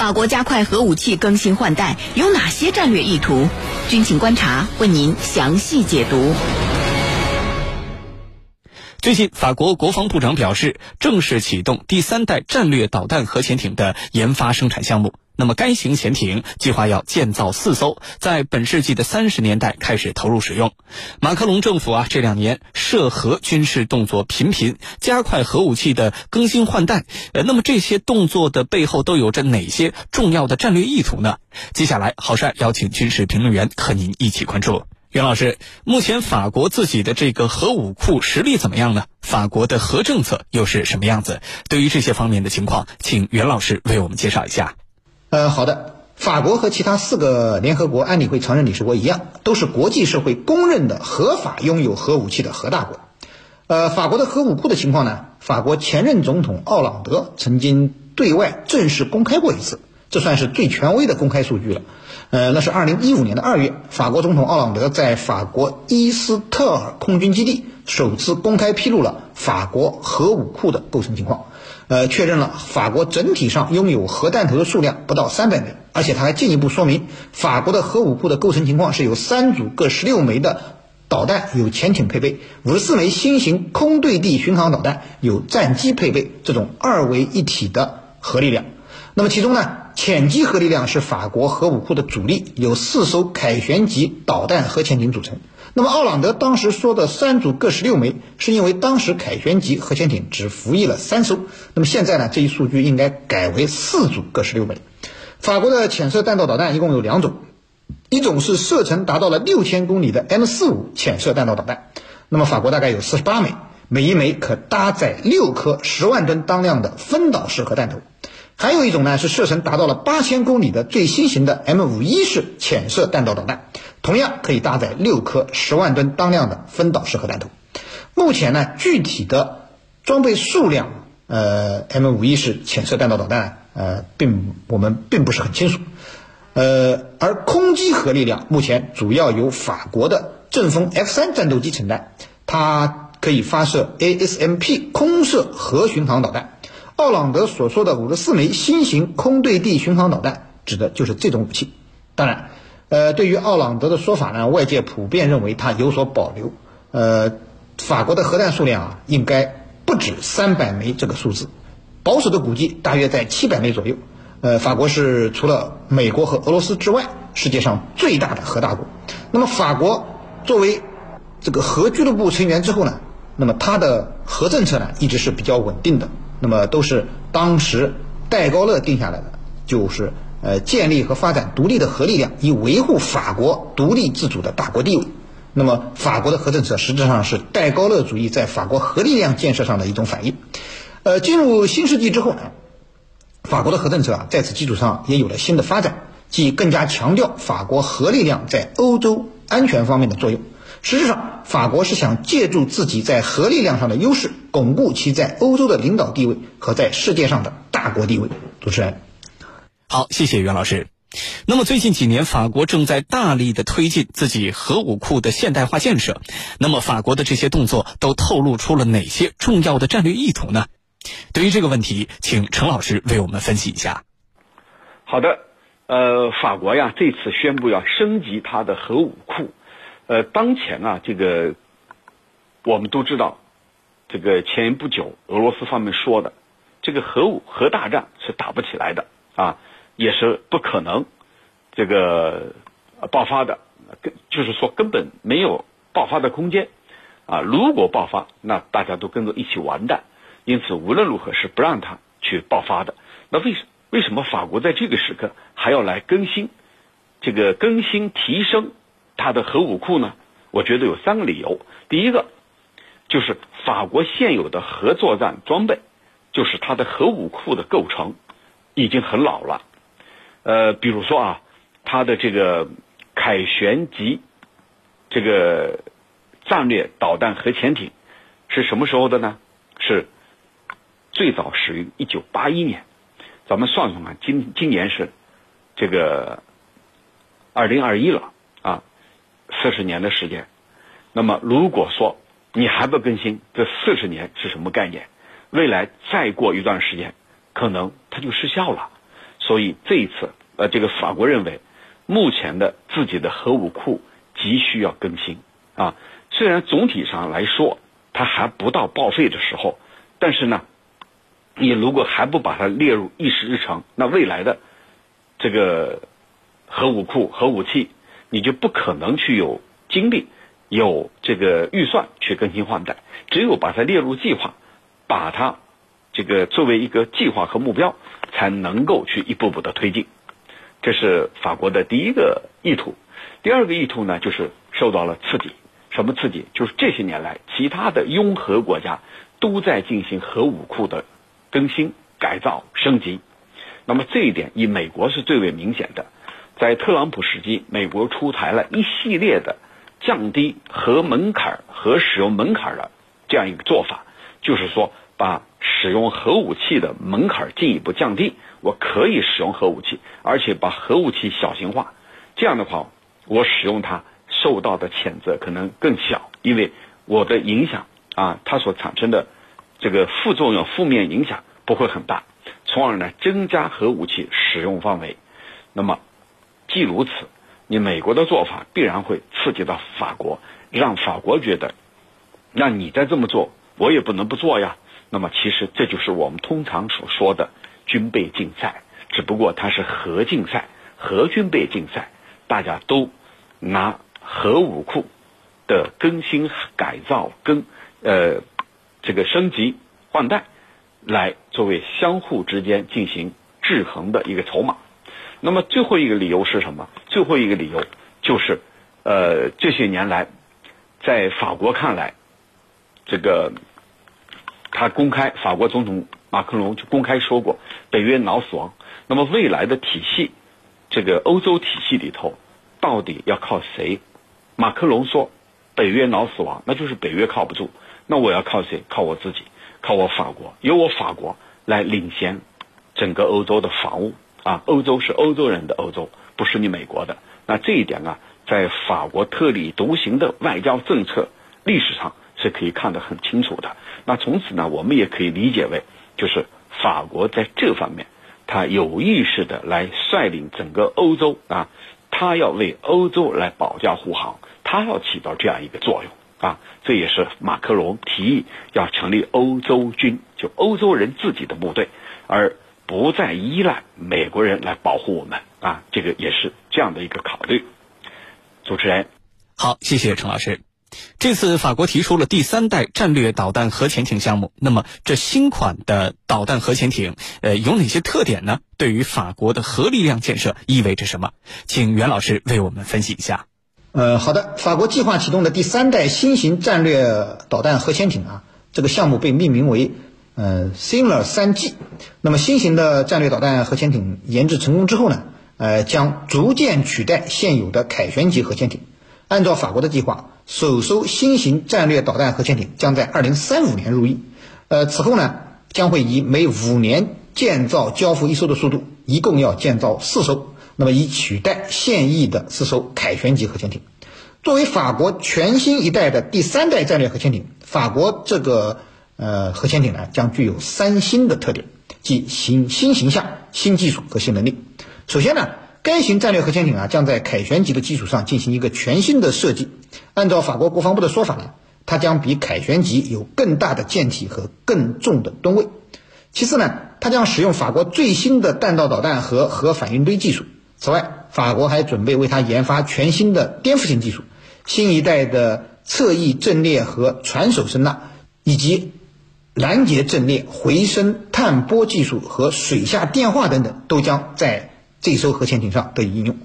法国加快核武器更新换代有哪些战略意图？军情观察为您详细解读。最近，法国国防部长表示，正式启动第三代战略导弹核潜艇的研发生产项目。那么，该型潜艇计划要建造四艘，在本世纪的三十年代开始投入使用。马克龙政府啊，这两年涉核军事动作频频，加快核武器的更新换代。呃，那么这些动作的背后都有着哪些重要的战略意图呢？接下来，郝帅邀请军事评论员和您一起关注。袁老师，目前法国自己的这个核武库实力怎么样呢？法国的核政策又是什么样子？对于这些方面的情况，请袁老师为我们介绍一下。呃，好的，法国和其他四个联合国安理会常任理事国一样，都是国际社会公认的合法拥有核武器的核大国。呃，法国的核武库的情况呢？法国前任总统奥朗德曾经对外正式公开过一次，这算是最权威的公开数据了。呃，那是二零一五年的二月，法国总统奥朗德在法国伊斯特尔空军基地首次公开披露了法国核武库的构成情况，呃，确认了法国整体上拥有核弹头的数量不到三百枚，而且他还进一步说明，法国的核武库的构成情况是有三组各十六枚的导弹，有潜艇配备，五十四枚新型空对地巡航导弹，有战机配备，这种二为一体的核力量。那么其中呢？潜机核力量是法国核武库的主力，有四艘凯旋级导弹核潜艇组成。那么奥朗德当时说的三组各十六枚，是因为当时凯旋级核潜艇只服役了三艘。那么现在呢，这一数据应该改为四组各十六枚。法国的潜射弹道导弹一共有两种，一种是射程达到了六千公里的 M 四五潜射弹道导弹，那么法国大概有四十八枚，每一枚可搭载六颗十万吨当量的分导式核弹头。还有一种呢，是射程达到了八千公里的最新型的 M 五一式潜射弹道导弹，同样可以搭载六颗十万吨当量的分导式核弹头。目前呢，具体的装备数量，呃，M 五一式潜射弹道导弹，呃，并我们并不是很清楚。呃，而空基核力量目前主要由法国的阵风 F 三战斗机承担，它可以发射 ASMP 空射核巡航导弹。奥朗德所说的五十四枚新型空对地巡航导弹，指的就是这种武器。当然，呃，对于奥朗德的说法呢，外界普遍认为他有所保留。呃，法国的核弹数量啊，应该不止三百枚这个数字，保守的估计大约在七百枚左右。呃，法国是除了美国和俄罗斯之外，世界上最大的核大国。那么，法国作为这个核俱乐部成员之后呢，那么它的核政策呢，一直是比较稳定的。那么都是当时戴高乐定下来的，就是呃建立和发展独立的核力量，以维护法国独立自主的大国地位。那么法国的核政策实质上是戴高乐主义在法国核力量建设上的一种反应。呃，进入新世纪之后呢，法国的核政策啊在此基础上也有了新的发展，即更加强调法国核力量在欧洲安全方面的作用。实质上，法国是想借助自己在核力量上的优势，巩固其在欧洲的领导地位和在世界上的大国地位。主持人，好，谢谢袁老师。那么最近几年，法国正在大力的推进自己核武库的现代化建设。那么，法国的这些动作都透露出了哪些重要的战略意图呢？对于这个问题，请陈老师为我们分析一下。好的，呃，法国呀，这次宣布要升级它的核武库。呃，当前啊，这个我们都知道，这个前不久俄罗斯方面说的，这个核武核大战是打不起来的啊，也是不可能这个爆发的，根就是说根本没有爆发的空间啊。如果爆发，那大家都跟着一起完蛋。因此，无论如何是不让它去爆发的。那为什为什么法国在这个时刻还要来更新这个更新提升？它的核武库呢？我觉得有三个理由。第一个就是法国现有的核作战装备，就是它的核武库的构成已经很老了。呃，比如说啊，它的这个凯旋级这个战略导弹核潜艇是什么时候的呢？是最早始于一九八一年。咱们算算看，今今年是这个二零二一了啊。四十年的时间，那么如果说你还不更新，这四十年是什么概念？未来再过一段时间，可能它就失效了。所以这一次，呃，这个法国认为，目前的自己的核武库急需要更新啊。虽然总体上来说，它还不到报废的时候，但是呢，你如果还不把它列入议事日程，那未来的这个核武库、核武器，你就不可能去有精力、有这个预算去更新换代。只有把它列入计划，把它这个作为一个计划和目标，才能够去一步步的推进。这是法国的第一个意图。第二个意图呢，就是受到了刺激。什么刺激？就是这些年来，其他的拥核国家都在进行核武库的更新、改造、升级。那么这一点，以美国是最为明显的。在特朗普时期，美国出台了一系列的降低核门槛、核使用门槛的这样一个做法，就是说，把使用核武器的门槛进一步降低。我可以使用核武器，而且把核武器小型化。这样的话，我使用它。受到的谴责可能更小，因为我的影响啊，它所产生的这个副作用、负面影响不会很大，从而呢增加核武器使用范围。那么，既如此，你美国的做法必然会刺激到法国，让法国觉得，那你再这么做，我也不能不做呀。那么，其实这就是我们通常所说的军备竞赛，只不过它是核竞赛、核军备竞赛，大家都拿。核武库的更新、改造、跟呃这个升级换代，来作为相互之间进行制衡的一个筹码。那么最后一个理由是什么？最后一个理由就是呃这些年来，在法国看来，这个他公开，法国总统马克龙就公开说过，北约脑死亡。那么未来的体系，这个欧洲体系里头，到底要靠谁？马克龙说：“北约脑死亡，那就是北约靠不住。那我要靠谁？靠我自己，靠我法国，由我法国来领先整个欧洲的防务啊！欧洲是欧洲人的欧洲，不是你美国的。那这一点啊，在法国特立独行的外交政策历史上是可以看得很清楚的。那从此呢，我们也可以理解为，就是法国在这方面，他有意识的来率领整个欧洲啊，他要为欧洲来保驾护航。”他要起到这样一个作用啊，这也是马克龙提议要成立欧洲军，就欧洲人自己的部队，而不再依赖美国人来保护我们啊，这个也是这样的一个考虑。主持人，好，谢谢陈老师。这次法国提出了第三代战略导弹核潜艇项目，那么这新款的导弹核潜艇，呃，有哪些特点呢？对于法国的核力量建设意味着什么？请袁老师为我们分析一下。呃，好的，法国计划启动的第三代新型战略导弹核潜艇啊，这个项目被命名为呃 s i n l e r 三 G。那么新型的战略导弹核潜艇研制成功之后呢，呃，将逐渐取代现有的凯旋级核潜艇。按照法国的计划，首艘新型战略导弹核潜艇将在二零三五年入役。呃，此后呢，将会以每五年建造交付一艘的速度，一共要建造四艘。那么以取代现役的四艘凯旋级核潜艇，作为法国全新一代的第三代战略核潜艇，法国这个呃核潜艇呢将具有三新的特点，即新新形象、新技术和新能力。首先呢，该型战略核潜艇啊将在凯旋级的基础上进行一个全新的设计。按照法国国防部的说法呢，它将比凯旋级有更大的舰体和更重的吨位。其次呢，它将使用法国最新的弹道导弹和核反应堆技术。此外，法国还准备为它研发全新的颠覆性技术，新一代的侧翼阵列和船首声呐，以及拦截阵列、回声探波技术和水下电话等等，都将在这艘核潜艇上得以应用。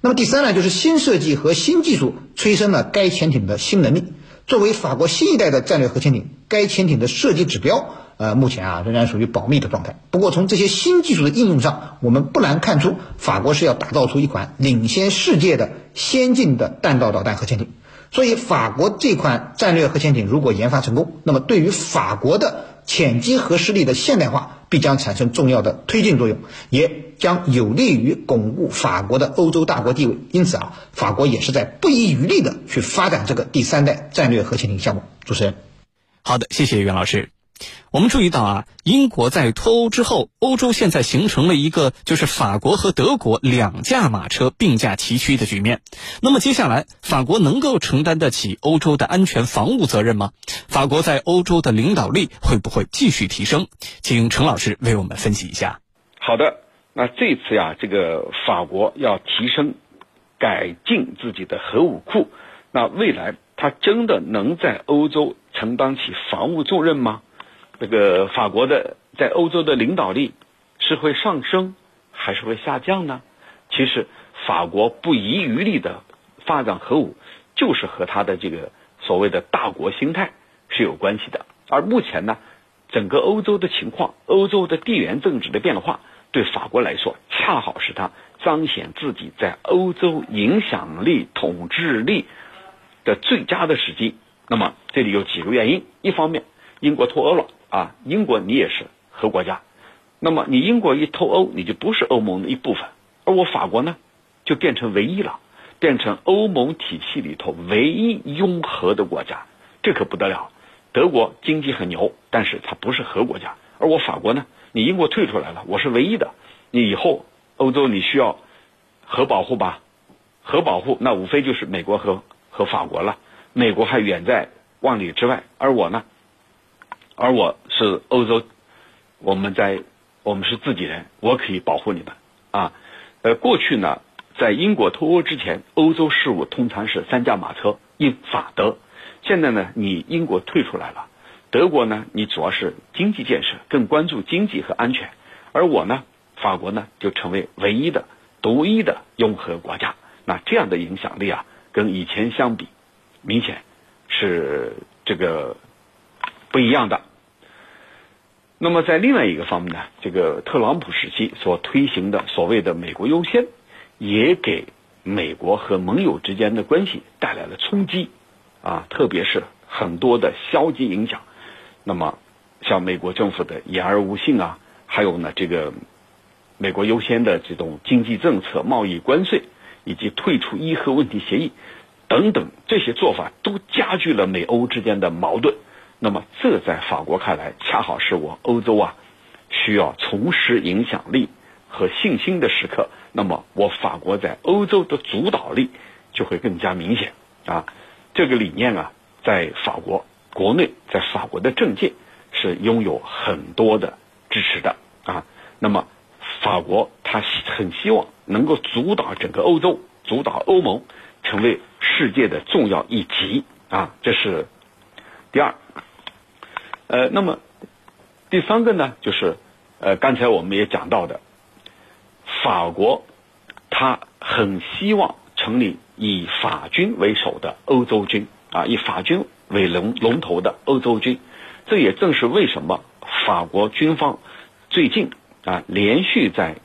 那么第三呢，就是新设计和新技术催生了该潜艇的新能力。作为法国新一代的战略核潜艇，该潜艇的设计指标。呃，目前啊仍然属于保密的状态。不过从这些新技术的应用上，我们不难看出，法国是要打造出一款领先世界的先进的弹道导弹核潜艇。所以，法国这款战略核潜艇如果研发成功，那么对于法国的潜基核实力的现代化必将产生重要的推进作用，也将有利于巩固法国的欧洲大国地位。因此啊，法国也是在不遗余力的去发展这个第三代战略核潜艇项目。主持人，好的，谢谢袁老师。我们注意到啊，英国在脱欧之后，欧洲现在形成了一个就是法国和德国两驾马车并驾齐驱的局面。那么接下来，法国能够承担得起欧洲的安全防务责任吗？法国在欧洲的领导力会不会继续提升？请程老师为我们分析一下。好的，那这次呀，这个法国要提升、改进自己的核武库，那未来它真的能在欧洲承担起防务重任吗？这个法国的在欧洲的领导力是会上升还是会下降呢？其实，法国不遗余力的发展核武，就是和他的这个所谓的大国心态是有关系的。而目前呢，整个欧洲的情况，欧洲的地缘政治的变化，对法国来说，恰好是他彰显自己在欧洲影响力、统治力的最佳的时机。那么，这里有几个原因：一方面，英国脱欧了。啊，英国你也是核国家，那么你英国一脱欧，你就不是欧盟的一部分，而我法国呢，就变成唯一了，变成欧盟体系里头唯一拥核的国家，这可不得了。德国经济很牛，但是它不是核国家，而我法国呢，你英国退出来了，我是唯一的，你以后欧洲你需要核保护吧？核保护那无非就是美国和和法国了，美国还远在万里之外，而我呢？而我是欧洲，我们在我们是自己人，我可以保护你们啊。呃，过去呢，在英国脱欧之前，欧洲事务通常是三驾马车，英法德。现在呢，你英国退出来了，德国呢，你主要是经济建设，更关注经济和安全。而我呢，法国呢，就成为唯一的、独一的拥核国家。那这样的影响力啊，跟以前相比，明显是这个不一样的。那么在另外一个方面呢，这个特朗普时期所推行的所谓的“美国优先”，也给美国和盟友之间的关系带来了冲击，啊，特别是很多的消极影响。那么，像美国政府的言而无信啊，还有呢这个“美国优先”的这种经济政策、贸易关税，以及退出伊核问题协议等等这些做法，都加剧了美欧之间的矛盾。那么，这在法国看来，恰好是我欧洲啊需要重拾影响力和信心的时刻。那么，我法国在欧洲的主导力就会更加明显啊。这个理念啊，在法国国内，在法国的政界是拥有很多的支持的啊。那么，法国他很希望能够主导整个欧洲，主导欧盟成为世界的重要一极啊。这是第二。呃，那么第三个呢，就是呃，刚才我们也讲到的，法国他很希望成立以法军为首的欧洲军啊，以法军为龙龙头的欧洲军。这也正是为什么法国军方最近啊，连续在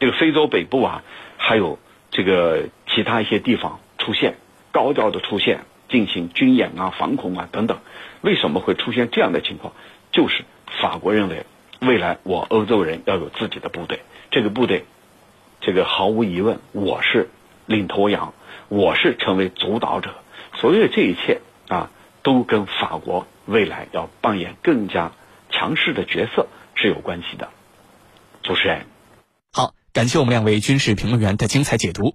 这个非洲北部啊，还有这个其他一些地方出现高调的出现。进行军演啊、防空啊等等，为什么会出现这样的情况？就是法国认为，未来我欧洲人要有自己的部队，这个部队，这个毫无疑问，我是领头羊，我是成为主导者。所有这一切啊，都跟法国未来要扮演更加强势的角色是有关系的。主持人，好，感谢我们两位军事评论员的精彩解读。